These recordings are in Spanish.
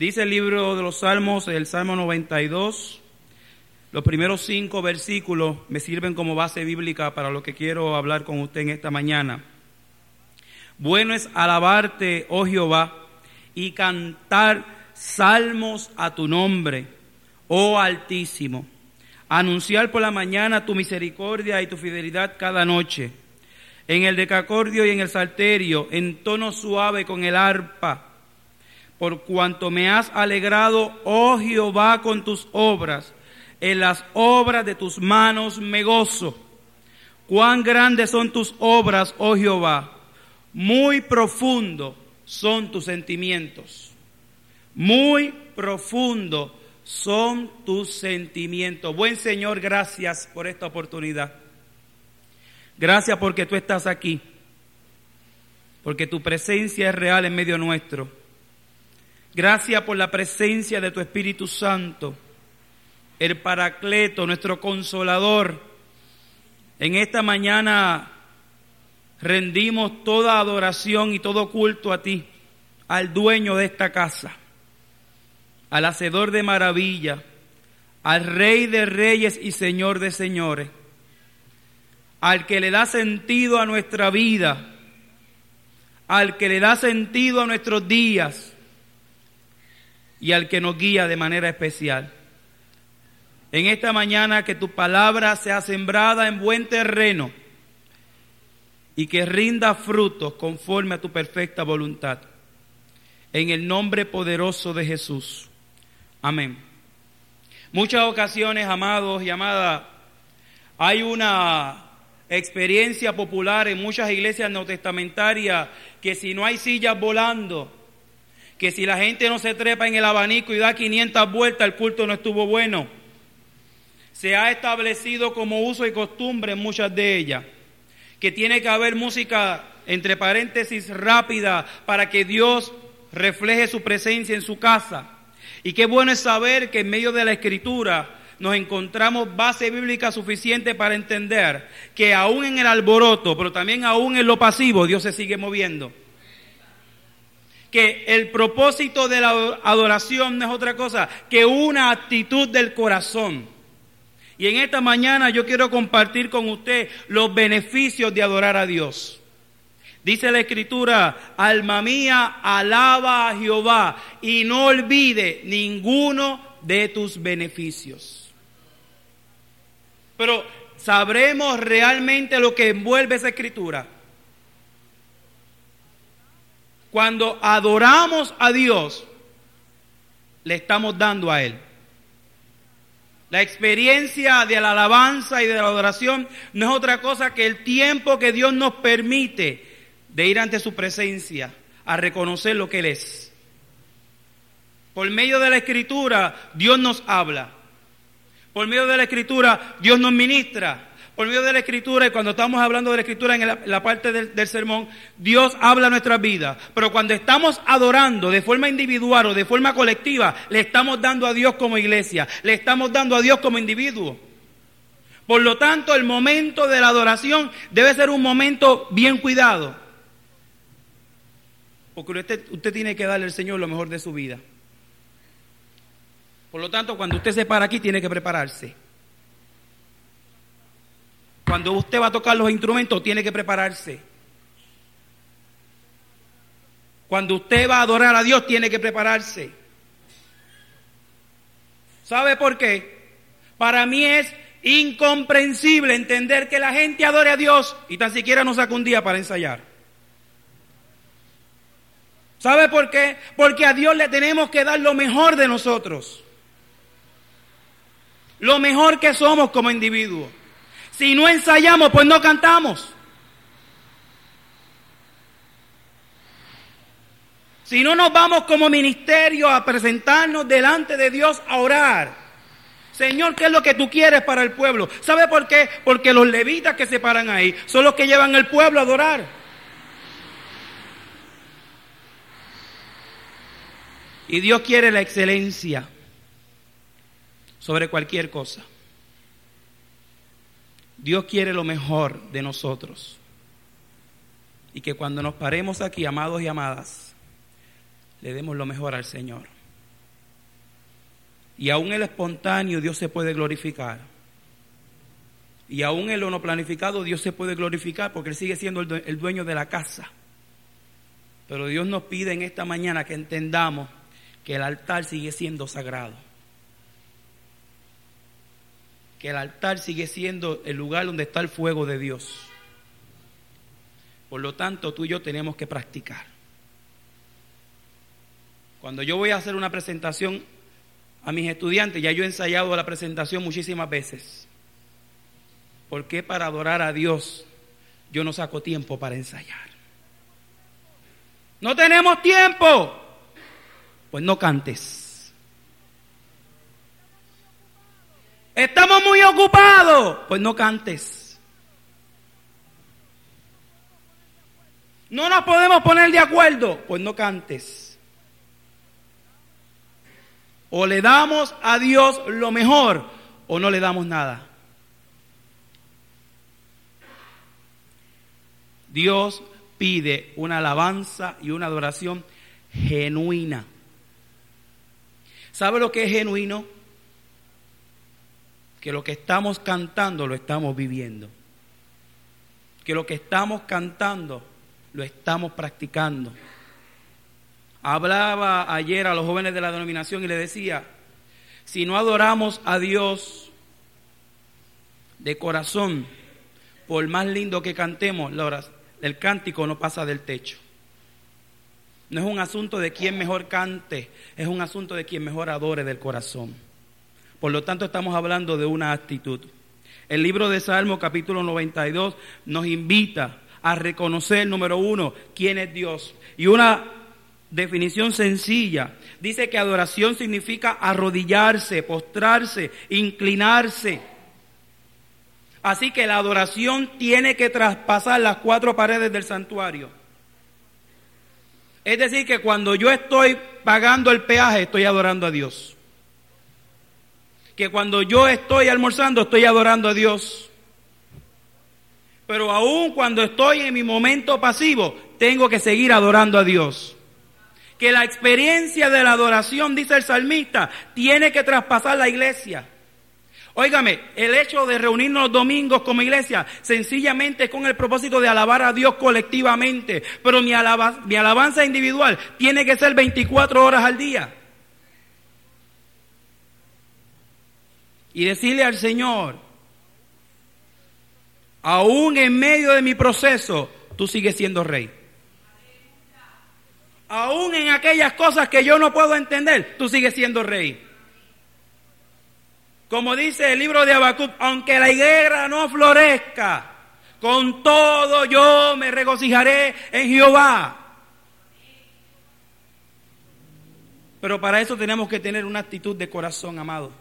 Dice el libro de los Salmos, el Salmo 92, los primeros cinco versículos me sirven como base bíblica para lo que quiero hablar con usted en esta mañana. Bueno es alabarte, oh Jehová, y cantar salmos a tu nombre, oh Altísimo. Anunciar por la mañana tu misericordia y tu fidelidad cada noche. En el decacordio y en el salterio, en tono suave con el arpa por cuanto me has alegrado, oh Jehová, con tus obras. En las obras de tus manos me gozo. Cuán grandes son tus obras, oh Jehová. Muy profundo son tus sentimientos. Muy profundo son tus sentimientos. Buen Señor, gracias por esta oportunidad. Gracias porque tú estás aquí. Porque tu presencia es real en medio nuestro. Gracias por la presencia de tu Espíritu Santo, el Paracleto, nuestro consolador. En esta mañana rendimos toda adoración y todo culto a ti, al dueño de esta casa, al hacedor de maravilla, al Rey de reyes y Señor de señores, al que le da sentido a nuestra vida, al que le da sentido a nuestros días y al que nos guía de manera especial. En esta mañana que tu palabra sea sembrada en buen terreno y que rinda frutos conforme a tu perfecta voluntad. En el nombre poderoso de Jesús. Amén. Muchas ocasiones, amados y amadas, hay una experiencia popular en muchas iglesias neotestamentarias que si no hay sillas volando, que si la gente no se trepa en el abanico y da 500 vueltas, el culto no estuvo bueno. Se ha establecido como uso y costumbre en muchas de ellas, que tiene que haber música, entre paréntesis, rápida para que Dios refleje su presencia en su casa. Y qué bueno es saber que en medio de la escritura nos encontramos base bíblica suficiente para entender que aún en el alboroto, pero también aún en lo pasivo, Dios se sigue moviendo que el propósito de la adoración no es otra cosa que una actitud del corazón. Y en esta mañana yo quiero compartir con usted los beneficios de adorar a Dios. Dice la escritura, alma mía, alaba a Jehová y no olvide ninguno de tus beneficios. Pero sabremos realmente lo que envuelve esa escritura. Cuando adoramos a Dios, le estamos dando a Él. La experiencia de la alabanza y de la adoración no es otra cosa que el tiempo que Dios nos permite de ir ante su presencia a reconocer lo que Él es. Por medio de la escritura Dios nos habla. Por medio de la escritura Dios nos ministra medio de la escritura, y cuando estamos hablando de la escritura en la, parte del, sermón, Dios habla nuestras vidas. Pero cuando estamos adorando de forma individual o de forma colectiva, le estamos dando a Dios como iglesia, le estamos dando a Dios como individuo. Por lo tanto, el momento de la adoración debe ser un momento bien cuidado. Porque usted tiene que darle al Señor lo mejor de su vida. Por lo tanto, cuando usted se para aquí, tiene que prepararse. Cuando usted va a tocar los instrumentos, tiene que prepararse. Cuando usted va a adorar a Dios, tiene que prepararse. ¿Sabe por qué? Para mí es incomprensible entender que la gente adore a Dios y tan siquiera no saca un día para ensayar. ¿Sabe por qué? Porque a Dios le tenemos que dar lo mejor de nosotros. Lo mejor que somos como individuos. Si no ensayamos, pues no cantamos. Si no nos vamos como ministerio a presentarnos delante de Dios a orar. Señor, ¿qué es lo que tú quieres para el pueblo? ¿Sabe por qué? Porque los levitas que se paran ahí son los que llevan al pueblo a adorar. Y Dios quiere la excelencia sobre cualquier cosa. Dios quiere lo mejor de nosotros. Y que cuando nos paremos aquí, amados y amadas, le demos lo mejor al Señor. Y aún el espontáneo Dios se puede glorificar. Y aún en lo no planificado Dios se puede glorificar porque Él sigue siendo el dueño de la casa. Pero Dios nos pide en esta mañana que entendamos que el altar sigue siendo sagrado. Que el altar sigue siendo el lugar donde está el fuego de Dios. Por lo tanto, tú y yo tenemos que practicar. Cuando yo voy a hacer una presentación a mis estudiantes, ya yo he ensayado la presentación muchísimas veces. ¿Por qué para adorar a Dios yo no saco tiempo para ensayar? No tenemos tiempo. Pues no cantes. Estamos muy ocupados. Pues no cantes. No nos podemos poner de acuerdo. Pues no cantes. O le damos a Dios lo mejor o no le damos nada. Dios pide una alabanza y una adoración genuina. ¿Sabe lo que es genuino? Que lo que estamos cantando lo estamos viviendo. Que lo que estamos cantando lo estamos practicando. Hablaba ayer a los jóvenes de la denominación y le decía, si no adoramos a Dios de corazón, por más lindo que cantemos, el cántico no pasa del techo. No es un asunto de quién mejor cante, es un asunto de quien mejor adore del corazón. Por lo tanto, estamos hablando de una actitud. El libro de Salmo capítulo 92 nos invita a reconocer, número uno, quién es Dios. Y una definición sencilla. Dice que adoración significa arrodillarse, postrarse, inclinarse. Así que la adoración tiene que traspasar las cuatro paredes del santuario. Es decir, que cuando yo estoy pagando el peaje, estoy adorando a Dios. Que cuando yo estoy almorzando, estoy adorando a Dios. Pero aún cuando estoy en mi momento pasivo, tengo que seguir adorando a Dios. Que la experiencia de la adoración, dice el salmista, tiene que traspasar la iglesia. Óigame, el hecho de reunirnos los domingos como iglesia, sencillamente con el propósito de alabar a Dios colectivamente, pero mi, mi alabanza individual tiene que ser 24 horas al día. Y decirle al Señor, aún en medio de mi proceso, tú sigues siendo rey. Aún en aquellas cosas que yo no puedo entender, tú sigues siendo rey. Como dice el libro de Habacuc, aunque la higuera no florezca, con todo yo me regocijaré en Jehová. Pero para eso tenemos que tener una actitud de corazón, amado.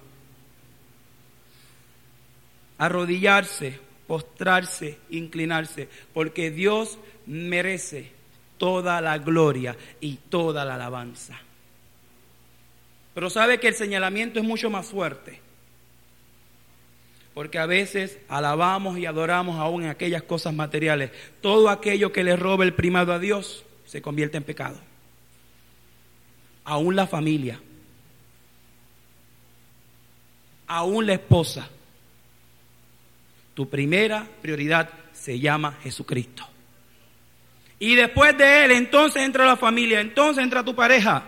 Arrodillarse, postrarse, inclinarse, porque Dios merece toda la gloria y toda la alabanza. Pero sabe que el señalamiento es mucho más fuerte. Porque a veces alabamos y adoramos aún en aquellas cosas materiales. Todo aquello que le roba el primado a Dios se convierte en pecado. Aún la familia. Aún la esposa. Tu primera prioridad se llama Jesucristo. Y después de Él, entonces entra la familia, entonces entra tu pareja.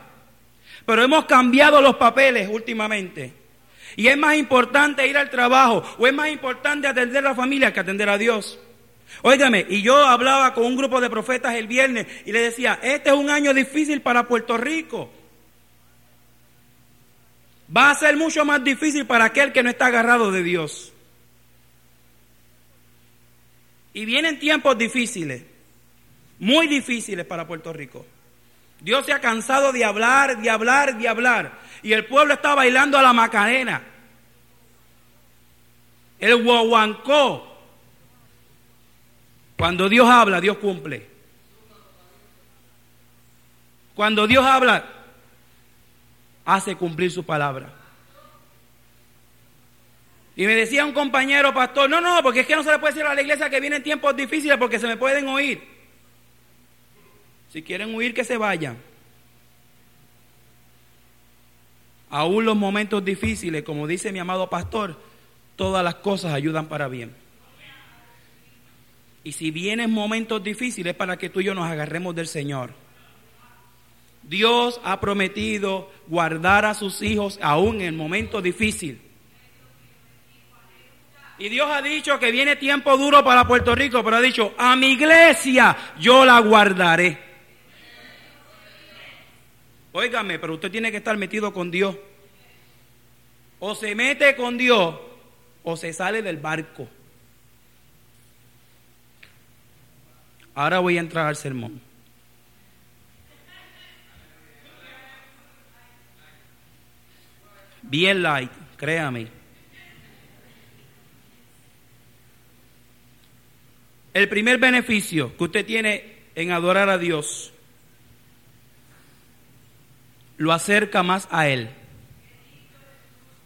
Pero hemos cambiado los papeles últimamente. Y es más importante ir al trabajo o es más importante atender a la familia que atender a Dios. Óigame, y yo hablaba con un grupo de profetas el viernes y le decía, este es un año difícil para Puerto Rico. Va a ser mucho más difícil para aquel que no está agarrado de Dios. Y vienen tiempos difíciles, muy difíciles para Puerto Rico. Dios se ha cansado de hablar, de hablar, de hablar. Y el pueblo está bailando a la Macarena. El guaguancó. Cuando Dios habla, Dios cumple. Cuando Dios habla, hace cumplir su palabra. Y me decía un compañero pastor, no, no, porque es que no se le puede decir a la iglesia que vienen tiempos difíciles porque se me pueden oír. Si quieren huir, que se vayan. aún los momentos difíciles, como dice mi amado pastor, todas las cosas ayudan para bien. Y si vienen momentos difíciles, para que tú y yo nos agarremos del Señor. Dios ha prometido guardar a sus hijos aún en el momento difícil. Y Dios ha dicho que viene tiempo duro para Puerto Rico, pero ha dicho, a mi iglesia yo la guardaré. Óigame, pero usted tiene que estar metido con Dios. O se mete con Dios o se sale del barco. Ahora voy a entrar al sermón. Bien light, créame. El primer beneficio que usted tiene en adorar a Dios lo acerca más a Él.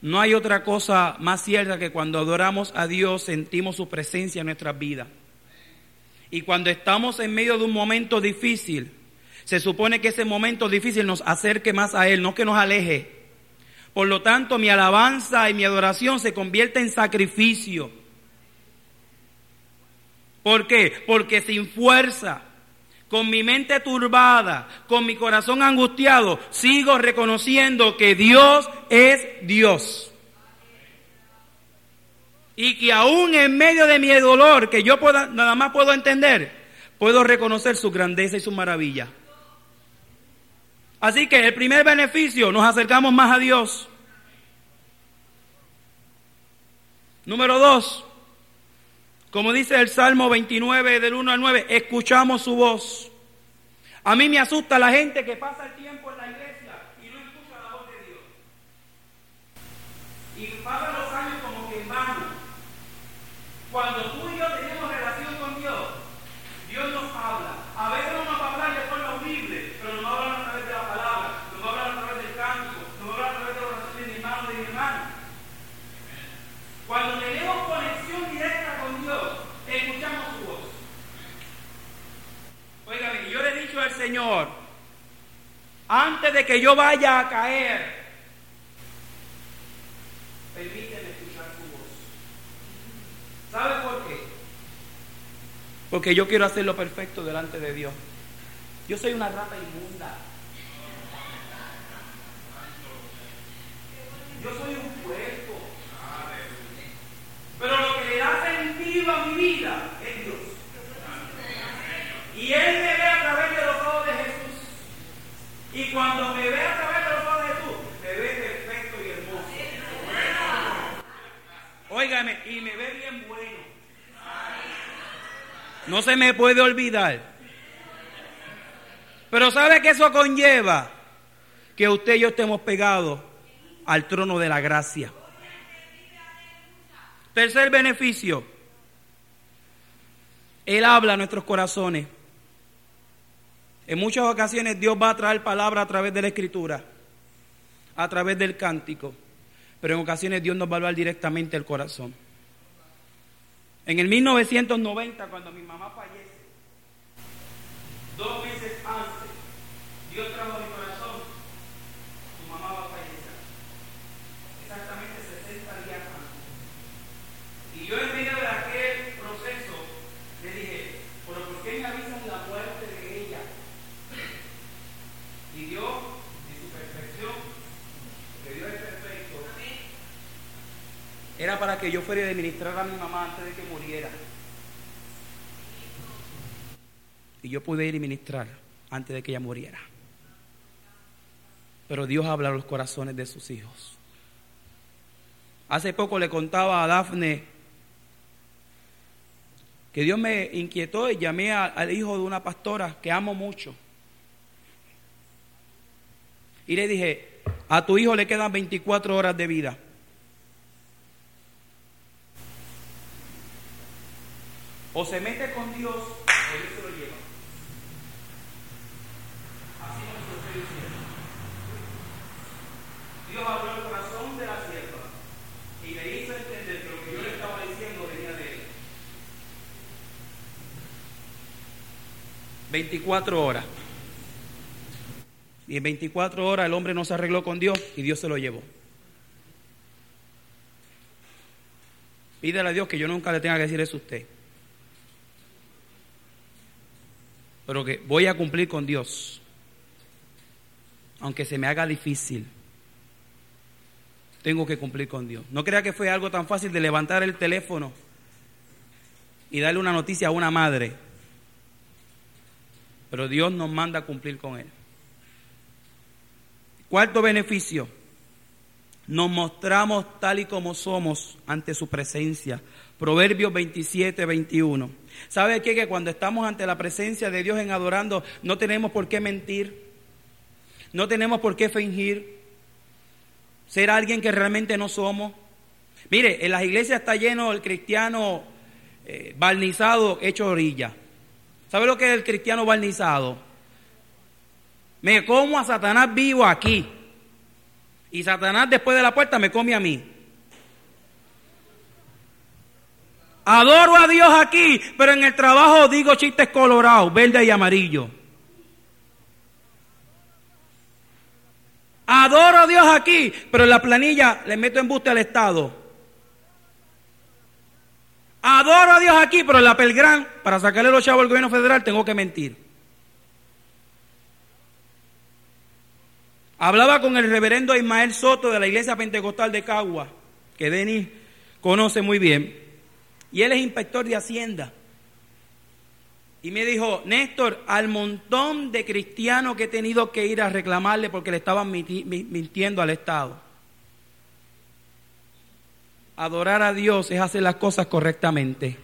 No hay otra cosa más cierta que cuando adoramos a Dios sentimos su presencia en nuestras vidas. Y cuando estamos en medio de un momento difícil, se supone que ese momento difícil nos acerque más a Él, no que nos aleje. Por lo tanto, mi alabanza y mi adoración se convierte en sacrificio ¿Por qué? Porque sin fuerza, con mi mente turbada, con mi corazón angustiado, sigo reconociendo que Dios es Dios. Y que aún en medio de mi dolor, que yo nada más puedo entender, puedo reconocer su grandeza y su maravilla. Así que el primer beneficio, nos acercamos más a Dios. Número dos, como dice el Salmo 29 del 1 al 9, escuchamos su voz. A mí me asusta la gente que pasa el tiempo en la iglesia y no escucha la voz de Dios. Y pasan los años como que en vano. Cuando tú y yo tenemos relación con Dios, Dios nos habla. A veces no nos va a hablar de forma audible, pero nos va a hablar a través de la palabra, nos va a hablar a través del cántico, nos va a hablar a través de la oración de mi hermano y de mi hermano. Cuando tenemos conexión directa con Dios, escuchamos su voz. Óigame, yo le he dicho al Señor, antes que yo vaya a caer, permíteme escuchar su voz. ¿Sabe por qué? Porque yo quiero hacer lo perfecto delante de Dios. Yo soy una rata inmunda. Yo soy un puerco. Pero lo que le da sentido a mi vida es Dios. Y Él me ve a través de los ojos de Jesús. Y cuando me ve a través de los ojos de Jesús, me ve perfecto y hermoso. Óigame, y me ve bien bueno. No se me puede olvidar. Pero ¿sabe que eso conlleva? Que usted y yo estemos pegados al trono de la gracia. Tercer beneficio. Él habla a nuestros corazones. En muchas ocasiones Dios va a traer palabra a través de la escritura, a través del cántico, pero en ocasiones Dios nos va a hablar directamente al corazón. En el 1990, cuando mi mamá fallece, dos meses antes, Dios trajo a mi corazón, tu mamá va a fallecer. Exactamente 60 días antes. Y yo en medio de aquel proceso le dije, pero ¿por qué me avisan la muerte de ella? Y Dios, en su perfección, que Dios es perfecto, era para que yo fuera a administrar a mi mamá antes de que muriera. Y yo pude ir y ministrar antes de que ella muriera. Pero Dios habla a los corazones de sus hijos. Hace poco le contaba a Dafne que Dios me inquietó y llamé al hijo de una pastora que amo mucho. Y le dije, a tu hijo le quedan 24 horas de vida. O se mete con Dios o Dios se lo lleva. Así nos lo estoy. Dios habló al corazón de la sierva y le hizo entender que lo que yo le estaba diciendo venía de él. 24 horas. Y en 24 horas el hombre no se arregló con Dios y Dios se lo llevó. Pídele a Dios que yo nunca le tenga que decir eso a usted. Pero que voy a cumplir con Dios. Aunque se me haga difícil. Tengo que cumplir con Dios. No crea que fue algo tan fácil de levantar el teléfono y darle una noticia a una madre. Pero Dios nos manda a cumplir con Él. Cuarto beneficio, nos mostramos tal y como somos ante su presencia. Proverbios 27, 21. ¿Sabe qué? Que cuando estamos ante la presencia de Dios en adorando, no tenemos por qué mentir, no tenemos por qué fingir, ser alguien que realmente no somos. Mire, en las iglesias está lleno el cristiano eh, barnizado hecho orilla. ¿Sabe lo que es el cristiano barnizado? Me como a Satanás vivo aquí. Y Satanás después de la puerta me come a mí. Adoro a Dios aquí, pero en el trabajo digo chistes colorados, verde y amarillo. Adoro a Dios aquí, pero en la planilla le meto embuste al Estado. Adoro a Dios aquí, pero en la Pelgrán, para sacarle los chavos al gobierno federal, tengo que mentir. Hablaba con el reverendo Ismael Soto de la iglesia pentecostal de Cagua, que Denis conoce muy bien, y él es inspector de Hacienda. Y me dijo, Néstor, al montón de cristianos que he tenido que ir a reclamarle porque le estaban mintiendo al Estado. Adorar a Dios es hacer las cosas correctamente.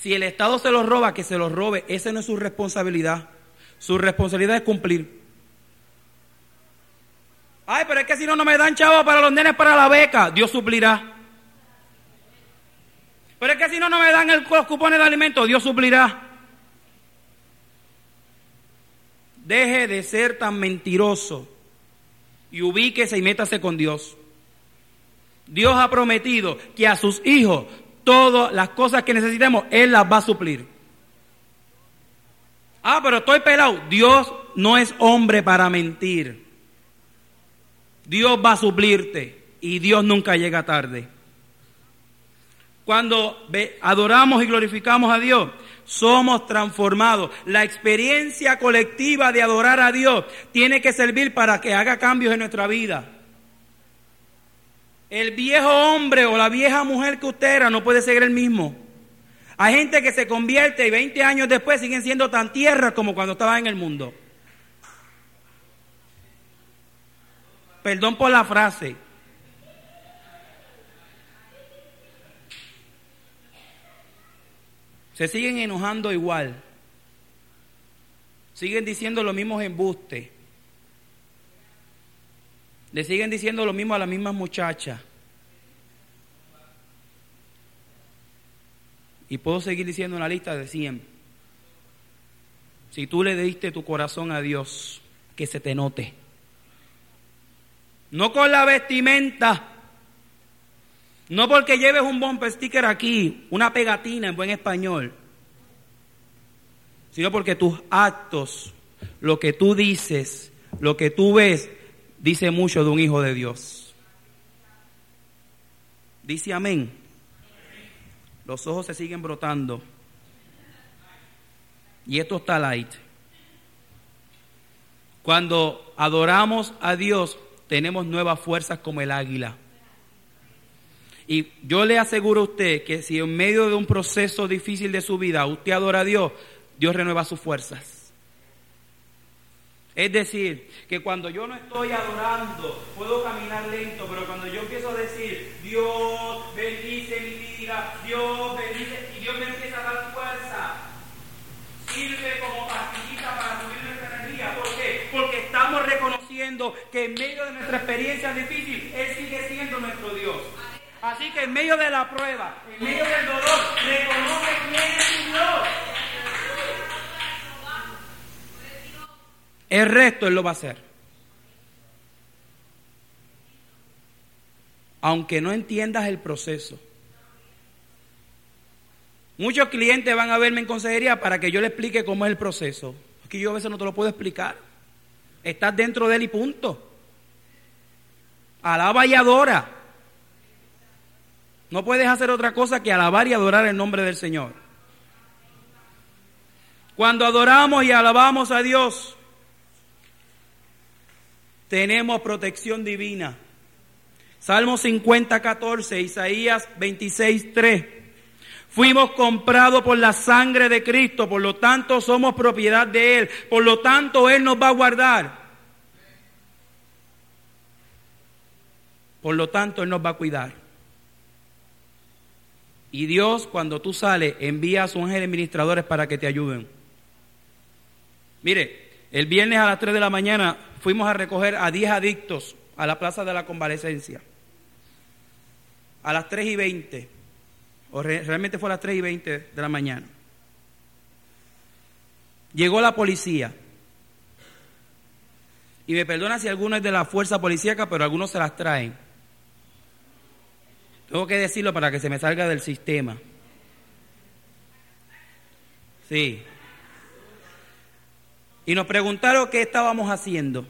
Si el Estado se los roba, que se los robe. Esa no es su responsabilidad. Su responsabilidad es cumplir. Ay, pero es que si no, no me dan chavo para los nenes para la beca. Dios suplirá. Pero es que si no, no me dan el, los cupones de alimentos. Dios suplirá. Deje de ser tan mentiroso y ubíquese y métase con Dios. Dios ha prometido que a sus hijos todas las cosas que necesitemos, Él las va a suplir. Ah, pero estoy pelado. Dios no es hombre para mentir. Dios va a suplirte y Dios nunca llega tarde. Cuando adoramos y glorificamos a Dios, somos transformados. La experiencia colectiva de adorar a Dios tiene que servir para que haga cambios en nuestra vida. El viejo hombre o la vieja mujer que usted era no puede ser el mismo. Hay gente que se convierte y 20 años después siguen siendo tan tierras como cuando estaba en el mundo. Perdón por la frase. Se siguen enojando igual. Siguen diciendo los mismos embustes. Le siguen diciendo lo mismo a las mismas muchachas. Y puedo seguir diciendo una lista de 100. Si tú le diste tu corazón a Dios, que se te note. No con la vestimenta. No porque lleves un bumper sticker aquí, una pegatina en buen español. Sino porque tus actos, lo que tú dices, lo que tú ves, dice mucho de un hijo de Dios. Dice amén. Los ojos se siguen brotando. Y esto está light. Cuando adoramos a Dios, tenemos nuevas fuerzas como el águila. Y yo le aseguro a usted que si en medio de un proceso difícil de su vida usted adora a Dios, Dios renueva sus fuerzas. Es decir, que cuando yo no estoy adorando, puedo caminar lento, pero cuando yo empiezo a decir, Dios bendice mi vida, Dios bendice, y Dios me empieza a dar fuerza, sirve como pastillita para subir nuestra energía. ¿Por qué? Porque estamos reconociendo que en medio de nuestra experiencia difícil, Él sigue siendo nuestro Dios. Así que en medio de la prueba, en medio del dolor, reconoce quién es su Dios. El resto Él lo va a hacer. Aunque no entiendas el proceso. Muchos clientes van a verme en consejería para que yo le explique cómo es el proceso. Porque yo a veces no te lo puedo explicar. Estás dentro de Él y punto. Alaba y adora. No puedes hacer otra cosa que alabar y adorar el nombre del Señor. Cuando adoramos y alabamos a Dios, tenemos protección divina. Salmo 50, 14, Isaías 26, 3. Fuimos comprados por la sangre de Cristo, por lo tanto somos propiedad de Él, por lo tanto Él nos va a guardar. Por lo tanto Él nos va a cuidar. Y Dios, cuando tú sales, envía a sus ángeles administradores para que te ayuden. Mire, el viernes a las 3 de la mañana fuimos a recoger a 10 adictos a la plaza de la convalecencia. A las 3 y 20, o realmente fue a las 3 y 20 de la mañana. Llegó la policía. Y me perdona si alguno es de la fuerza policíaca, pero algunos se las traen. Tengo que decirlo para que se me salga del sistema. Sí. Y nos preguntaron qué estábamos haciendo.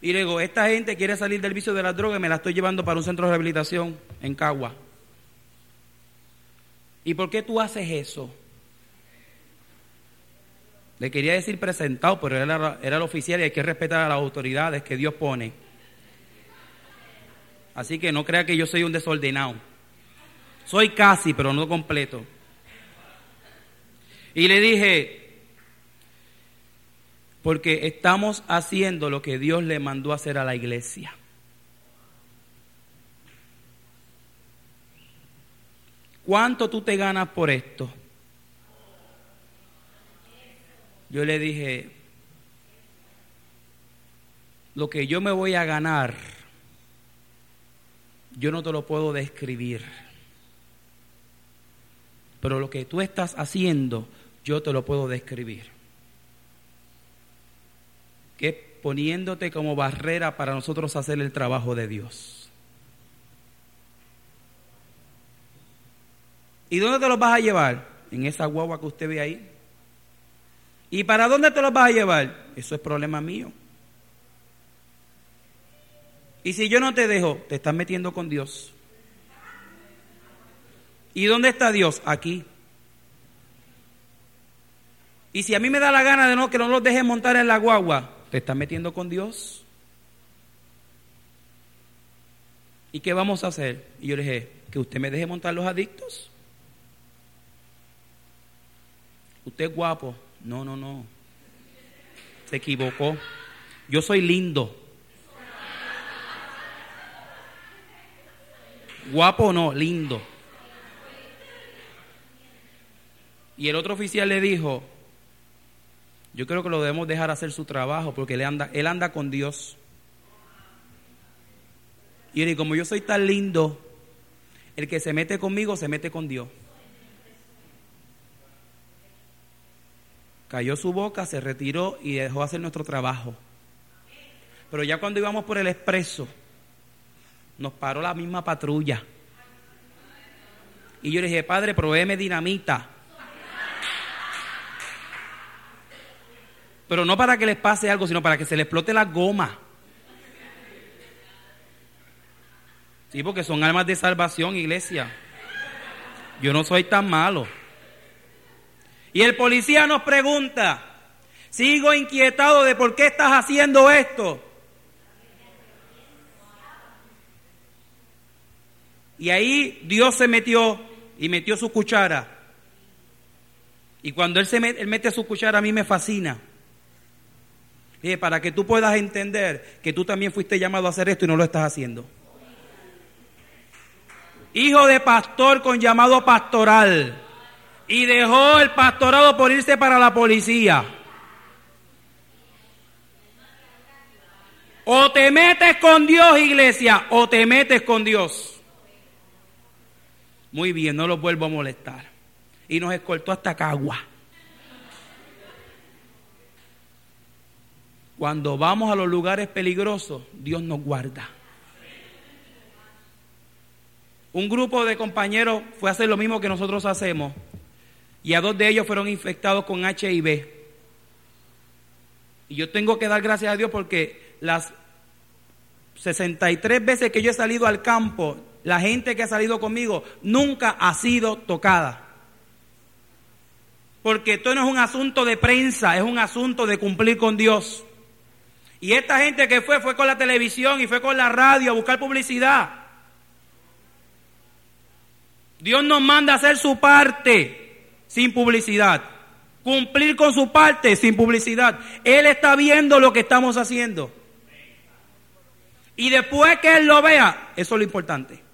Y le digo, esta gente quiere salir del vicio de la droga y me la estoy llevando para un centro de rehabilitación en Cagua. ¿Y por qué tú haces eso? Le quería decir presentado, pero era, era el oficial y hay que respetar a las autoridades que Dios pone. Así que no crea que yo soy un desordenado. Soy casi, pero no completo. Y le dije, porque estamos haciendo lo que Dios le mandó hacer a la iglesia. ¿Cuánto tú te ganas por esto? Yo le dije, lo que yo me voy a ganar yo no te lo puedo describir. Pero lo que tú estás haciendo, yo te lo puedo describir. Que poniéndote como barrera para nosotros hacer el trabajo de Dios. ¿Y dónde te los vas a llevar? En esa guagua que usted ve ahí. ¿Y para dónde te los vas a llevar? Eso es problema mío. Y si yo no te dejo, te estás metiendo con Dios. ¿Y dónde está Dios? Aquí. Y si a mí me da la gana de no que no los dejes montar en la guagua, te estás metiendo con Dios. ¿Y qué vamos a hacer? Y yo le dije, que usted me deje montar los adictos. Usted es guapo. No, no, no. Se equivocó. Yo soy lindo. Guapo no, lindo. Y el otro oficial le dijo, yo creo que lo debemos dejar hacer su trabajo porque él anda, él anda con Dios. Y él, como yo soy tan lindo, el que se mete conmigo se mete con Dios. Cayó su boca, se retiró y dejó hacer nuestro trabajo. Pero ya cuando íbamos por el expreso, nos paró la misma patrulla. Y yo le dije, padre, proveeme dinamita. Pero no para que les pase algo, sino para que se les explote la goma. Sí, porque son almas de salvación, iglesia. Yo no soy tan malo. Y el policía nos pregunta, sigo inquietado de por qué estás haciendo esto. Y ahí Dios se metió y metió su cuchara. Y cuando Él, se mete, él mete su cuchara, a mí me fascina. Dije, para que tú puedas entender que tú también fuiste llamado a hacer esto y no lo estás haciendo. Hijo de pastor con llamado pastoral. Y dejó el pastorado por irse para la policía. O te metes con Dios, iglesia, o te metes con Dios. Muy bien, no los vuelvo a molestar. Y nos escoltó hasta Cagua. Cuando vamos a los lugares peligrosos, Dios nos guarda. Un grupo de compañeros fue a hacer lo mismo que nosotros hacemos y a dos de ellos fueron infectados con HIV. Y yo tengo que dar gracias a Dios porque las 63 veces que yo he salido al campo, la gente que ha salido conmigo nunca ha sido tocada. Porque esto no es un asunto de prensa, es un asunto de cumplir con Dios. Y esta gente que fue, fue con la televisión y fue con la radio a buscar publicidad. Dios nos manda a hacer su parte sin publicidad. Cumplir con su parte sin publicidad. Él está viendo lo que estamos haciendo. Y después que Él lo vea, eso es lo importante.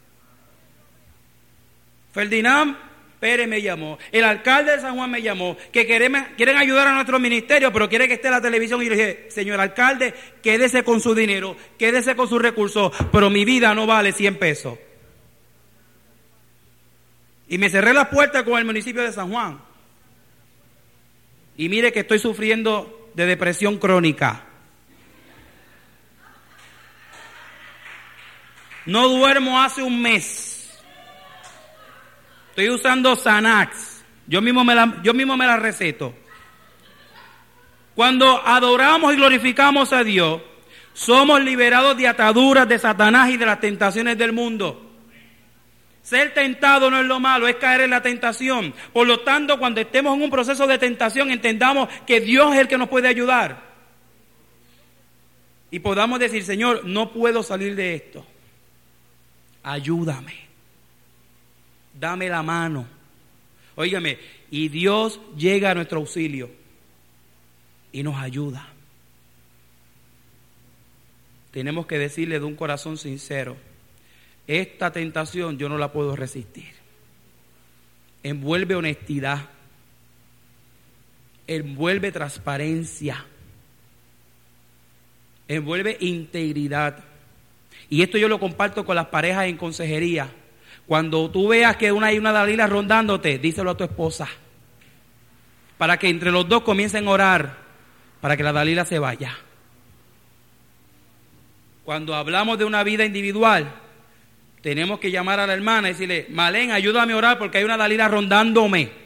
Ferdinand Pérez me llamó, el alcalde de San Juan me llamó, que quieren, quieren ayudar a nuestro ministerio, pero quiere que esté la televisión. Y le dije, señor alcalde, quédese con su dinero, quédese con sus recursos, pero mi vida no vale 100 pesos. Y me cerré la puerta con el municipio de San Juan. Y mire que estoy sufriendo de depresión crónica. No duermo hace un mes. Estoy usando Xanax. Yo mismo me la, yo mismo me la receto. Cuando adoramos y glorificamos a Dios, somos liberados de ataduras de Satanás y de las tentaciones del mundo. Ser tentado no es lo malo, es caer en la tentación. Por lo tanto, cuando estemos en un proceso de tentación, entendamos que Dios es el que nos puede ayudar. Y podamos decir, Señor, no puedo salir de esto. Ayúdame dame la mano. Óigame, y Dios llega a nuestro auxilio y nos ayuda. Tenemos que decirle de un corazón sincero, esta tentación yo no la puedo resistir. Envuelve honestidad, envuelve transparencia, envuelve integridad. Y esto yo lo comparto con las parejas en consejería. Cuando tú veas que una, hay una Dalila rondándote, díselo a tu esposa. Para que entre los dos comiencen a orar, para que la Dalila se vaya. Cuando hablamos de una vida individual, tenemos que llamar a la hermana y decirle, Malén, ayúdame a orar porque hay una Dalila rondándome.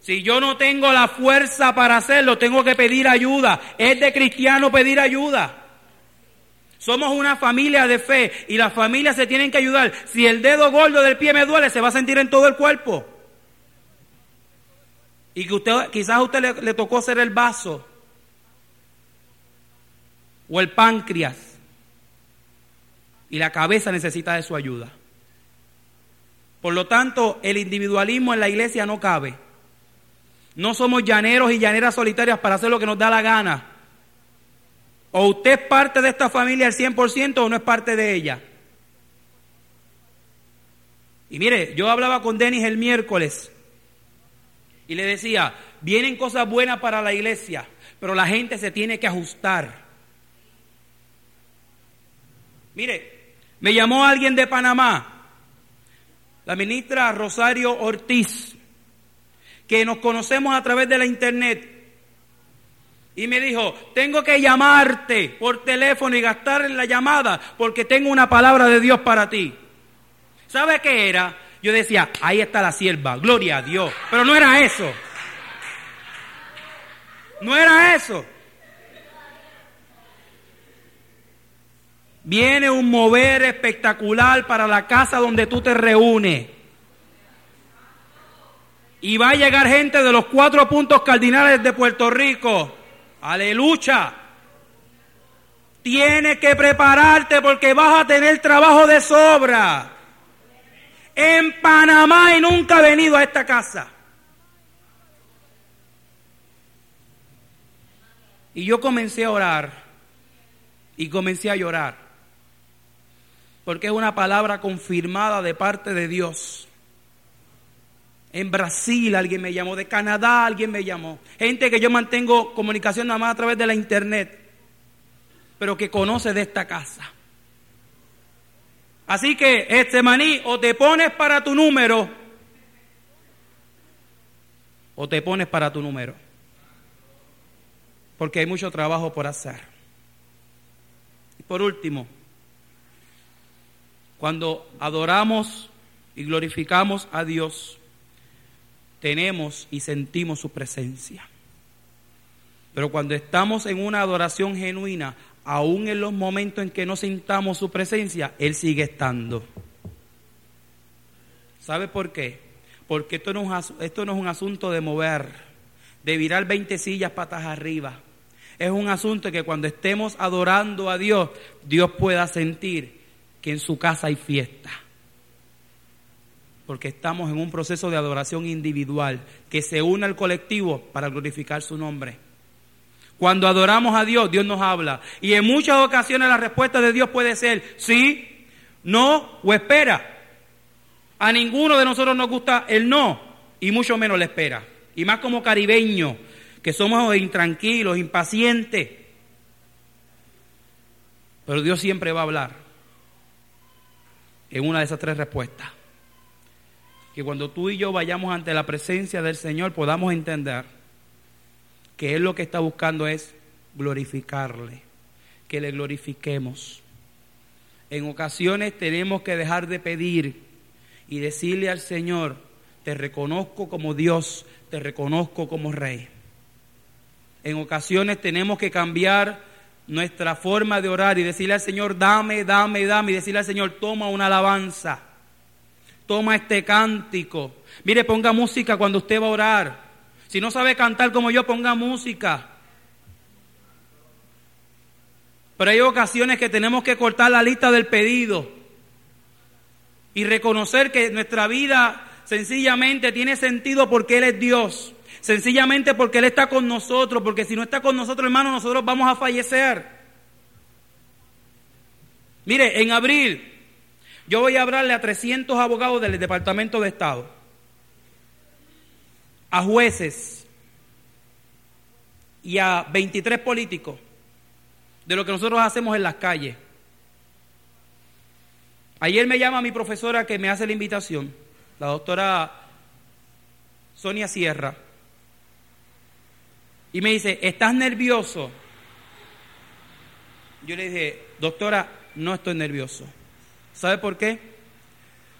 Si yo no tengo la fuerza para hacerlo, tengo que pedir ayuda. Es de cristiano pedir ayuda. Somos una familia de fe y las familias se tienen que ayudar. Si el dedo gordo del pie me duele, se va a sentir en todo el cuerpo. Y que usted, quizás a usted le, tocó ser el vaso o el páncreas y la cabeza necesita de su ayuda. Por lo tanto, el individualismo en la iglesia no cabe. No somos llaneros y llaneras solitarias para hacer lo que nos da la gana. O usted es parte de esta familia al 100% o no es parte de ella. Y mire, yo hablaba con Denis el miércoles y le decía, vienen cosas buenas para la iglesia, pero la gente se tiene que ajustar. Mire, me llamó alguien de Panamá, la ministra Rosario Ortiz, que nos conocemos a través de la internet y me dijo, tengo que llamarte por teléfono y gastar en la llamada porque tengo una palabra de Dios para ti. ¿Sabe qué era? Yo decía, ahí está la sierva, gloria a Dios. Pero no era eso. No era eso. Viene un mover espectacular para la casa donde tú te reúnes. Y va a llegar gente de los cuatro puntos cardinales de Puerto Rico Aleluya. Tienes que prepararte porque vas a tener trabajo de sobra. En Panamá y nunca he venido a esta casa. Y yo comencé a orar y comencé a llorar. Porque es una palabra confirmada de parte de Dios. En Brasil alguien me llamó, de Canadá alguien me llamó. Gente que yo mantengo comunicación nada más a través de la internet, pero que conoce de esta casa. Así que, este maní, o te pones para tu número, o te pones para tu número. Porque hay mucho trabajo por hacer. Y por último, cuando adoramos y glorificamos a Dios, tenemos y sentimos su presencia. Pero cuando estamos en una adoración genuina, aún en los momentos en que no sintamos su presencia, Él sigue estando. ¿Sabe por qué? Porque esto no, es, esto no es un asunto de mover, de virar 20 sillas patas arriba. Es un asunto que cuando estemos adorando a Dios, Dios pueda sentir que en su casa hay fiesta. Porque estamos en un proceso de adoración individual que se une al colectivo para glorificar su nombre. Cuando adoramos a Dios, Dios nos habla. Y en muchas ocasiones la respuesta de Dios puede ser sí, no o espera. A ninguno de nosotros nos gusta el no y mucho menos la espera. Y más como caribeños, que somos intranquilos, impacientes. Pero Dios siempre va a hablar en una de esas tres respuestas. Que cuando tú y yo vayamos ante la presencia del Señor podamos entender que Él lo que está buscando es glorificarle, que le glorifiquemos. En ocasiones tenemos que dejar de pedir y decirle al Señor, te reconozco como Dios, te reconozco como Rey. En ocasiones tenemos que cambiar nuestra forma de orar y decirle al Señor, dame, dame, dame, y decirle al Señor, toma una alabanza, toma este cántico. Mire, ponga música cuando usted va a orar. Si no sabe cantar como yo, ponga música. Pero hay ocasiones que tenemos que cortar la lista del pedido y reconocer que nuestra vida sencillamente tiene sentido porque Él es Dios. Sencillamente porque Él está con nosotros, porque si no está con nosotros, hermanos, nosotros vamos a fallecer. Mire, en abril yo voy a hablarle a 300 abogados del Departamento de Estado a jueces y a 23 políticos de lo que nosotros hacemos en las calles. Ayer me llama mi profesora que me hace la invitación, la doctora Sonia Sierra, y me dice, ¿estás nervioso? Yo le dije, doctora, no estoy nervioso. ¿Sabe por qué?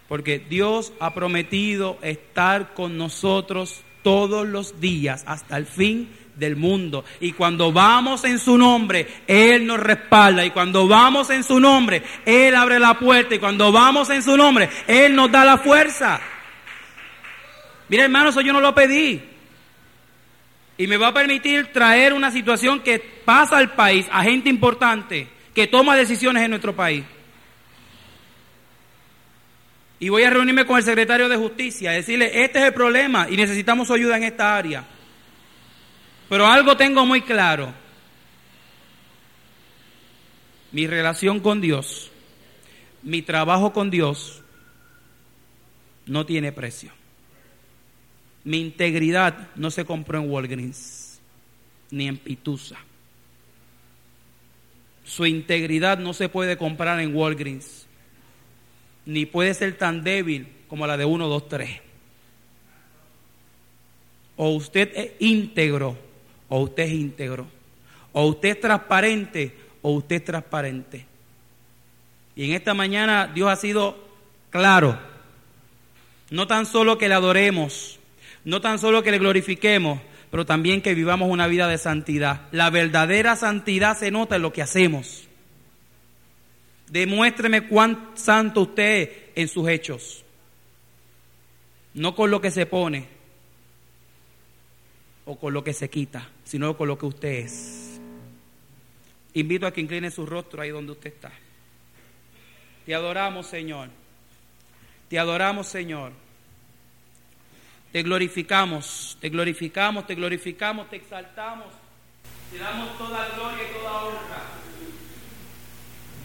Porque Dios ha prometido estar con nosotros todos los días hasta el fin del mundo. Y cuando vamos en su nombre, Él nos respalda. Y cuando vamos en su nombre, Él abre la puerta. Y cuando vamos en su nombre, Él nos da la fuerza. Mira hermano, eso yo no lo pedí. Y me va a permitir traer una situación que pasa al país, a gente importante, que toma decisiones en nuestro país. Y voy a reunirme con el secretario de Justicia, decirle, este es el problema y necesitamos su ayuda en esta área. Pero algo tengo muy claro. Mi relación con Dios, mi trabajo con Dios, no tiene precio. Mi integridad no se compró en Walgreens, ni en Pitusa. Su integridad no se puede comprar en Walgreens ni puede ser tan débil como la de 1, 2, 3. O usted es íntegro, o usted es íntegro. O usted es transparente, o usted es transparente. Y en esta mañana Dios ha sido claro. No tan solo que le adoremos, no tan solo que le glorifiquemos, pero también que vivamos una vida de santidad. La verdadera santidad se nota en lo que hacemos. Demuéstreme cuán santo usted es en sus hechos. No con lo que se pone o con lo que se quita, sino con lo que usted es. Invito a que incline su rostro ahí donde usted está. Te adoramos, Señor. Te adoramos, Señor. Te glorificamos, te glorificamos, te glorificamos, te exaltamos. Te damos toda gloria y toda honra.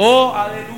Oh, aleluya.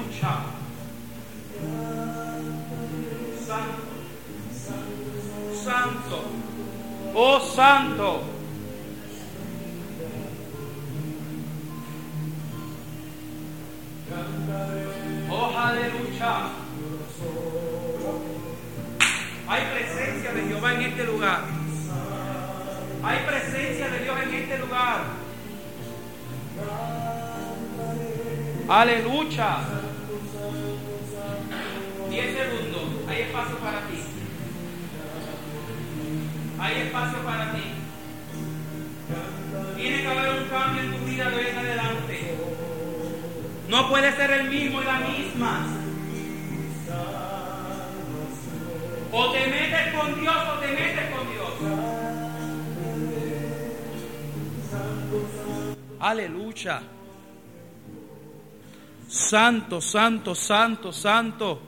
Santo, santo, santo, santo.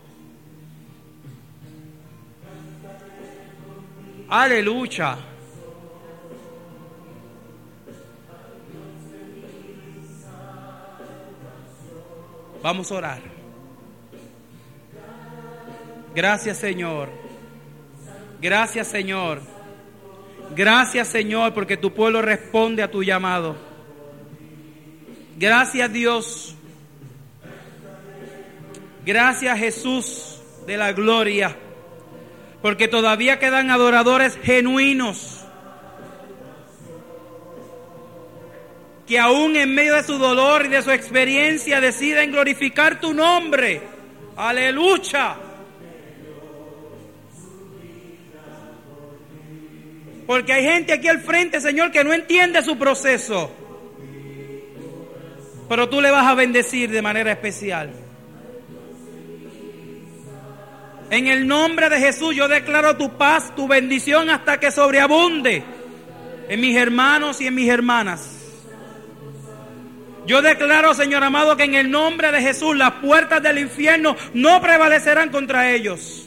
Aleluya. Vamos a orar. Gracias Señor. Gracias Señor. Gracias Señor porque tu pueblo responde a tu llamado. Gracias Dios. Gracias Jesús de la gloria. Porque todavía quedan adoradores genuinos. Que aún en medio de su dolor y de su experiencia deciden glorificar tu nombre. Aleluya. Porque hay gente aquí al frente, Señor, que no entiende su proceso. Pero tú le vas a bendecir de manera especial. En el nombre de Jesús yo declaro tu paz, tu bendición hasta que sobreabunde en mis hermanos y en mis hermanas. Yo declaro, Señor amado, que en el nombre de Jesús las puertas del infierno no prevalecerán contra ellos.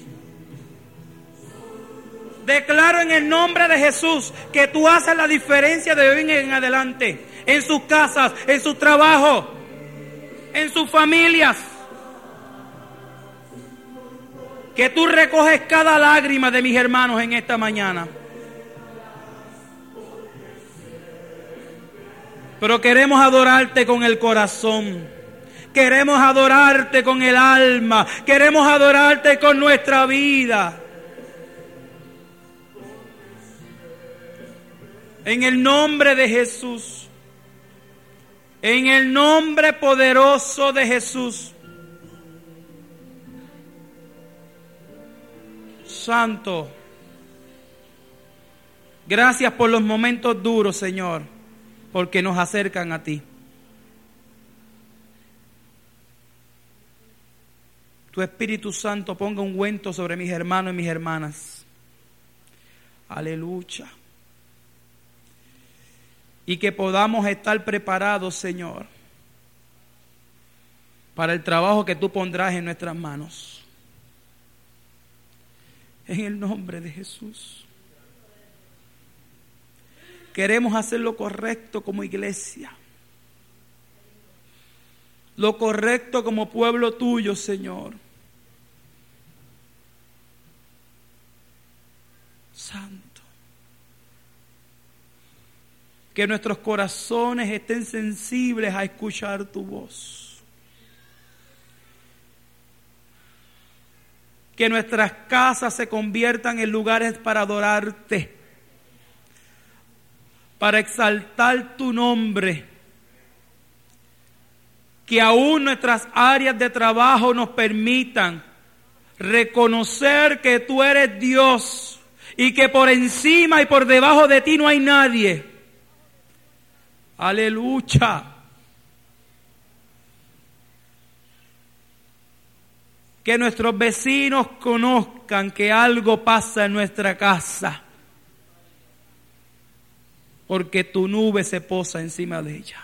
Declaro en el nombre de Jesús que tú haces la diferencia de hoy en adelante, en sus casas, en su trabajo, en sus familias. Que tú recoges cada lágrima de mis hermanos en esta mañana. Pero queremos adorarte con el corazón. Queremos adorarte con el alma. Queremos adorarte con nuestra vida. En el nombre de Jesús. En el nombre poderoso de Jesús. Santo. Gracias por los momentos duros, Señor, porque nos acercan a ti. Tu Espíritu Santo ponga un ungüento sobre mis hermanos y mis hermanas. Aleluya. Y que podamos estar preparados, Señor, para el trabajo que tú pondrás en nuestras manos. En el nombre de Jesús. Queremos hacer lo correcto como iglesia. Lo correcto como pueblo tuyo, Señor. Santo. Que nuestros corazones estén sensibles a escuchar tu voz. Que nuestras casas se conviertan en lugares para adorarte, para exaltar tu nombre. Que aún nuestras áreas de trabajo nos permitan reconocer que tú eres Dios y que por encima y por debajo de ti no hay nadie. Aleluya. que nuestros vecinos conozcan que algo pasa en nuestra casa, porque tu nube se posa encima de ella.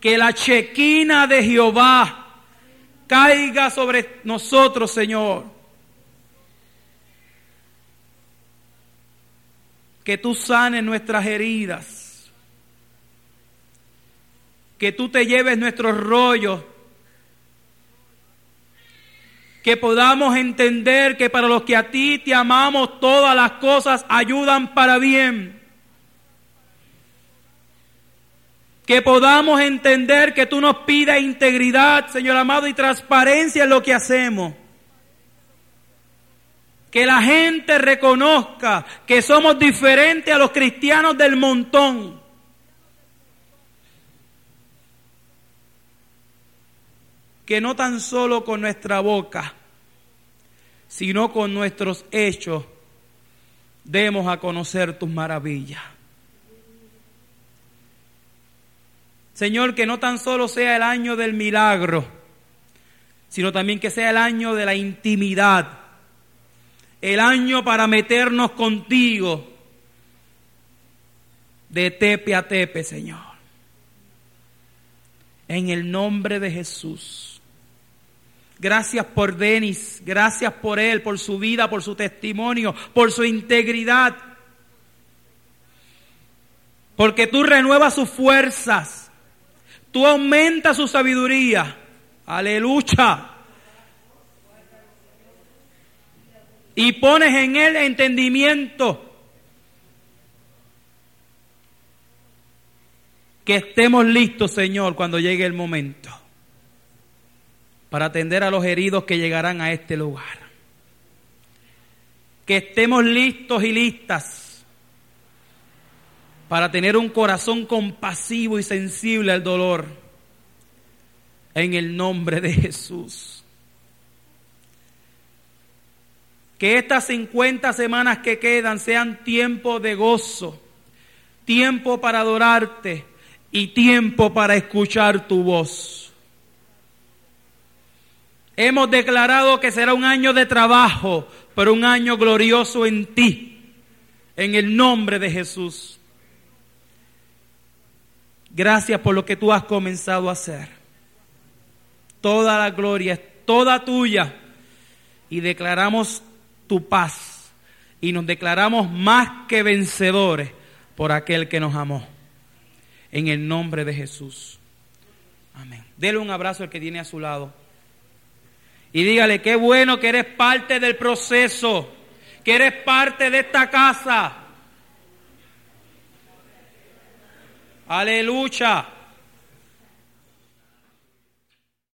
Que la chequina de Jehová caiga sobre nosotros, Señor. Que tú sanes nuestras heridas. Que tú te lleves nuestros rollos. Que podamos entender que para los que a ti te amamos todas las cosas ayudan para bien. Que podamos entender que tú nos pides integridad, Señor amado, y transparencia en lo que hacemos. Que la gente reconozca que somos diferentes a los cristianos del montón. Que no tan solo con nuestra boca, sino con nuestros hechos, demos a conocer tus maravillas. Señor, que no tan solo sea el año del milagro, sino también que sea el año de la intimidad, el año para meternos contigo de tepe a tepe, Señor. En el nombre de Jesús. Gracias por Denis, gracias por él, por su vida, por su testimonio, por su integridad. Porque tú renuevas sus fuerzas Tú aumentas su sabiduría. Aleluya. Y pones en él entendimiento. Que estemos listos, Señor, cuando llegue el momento. Para atender a los heridos que llegarán a este lugar. Que estemos listos y listas para tener un corazón compasivo y sensible al dolor. En el nombre de Jesús. Que estas 50 semanas que quedan sean tiempo de gozo, tiempo para adorarte y tiempo para escuchar tu voz. Hemos declarado que será un año de trabajo, pero un año glorioso en ti, en el nombre de Jesús. Gracias por lo que tú has comenzado a hacer. Toda la gloria es toda tuya. Y declaramos tu paz. Y nos declaramos más que vencedores por aquel que nos amó. En el nombre de Jesús. Amén. Dele un abrazo al que tiene a su lado. Y dígale, qué bueno que eres parte del proceso. Que eres parte de esta casa Aleluya.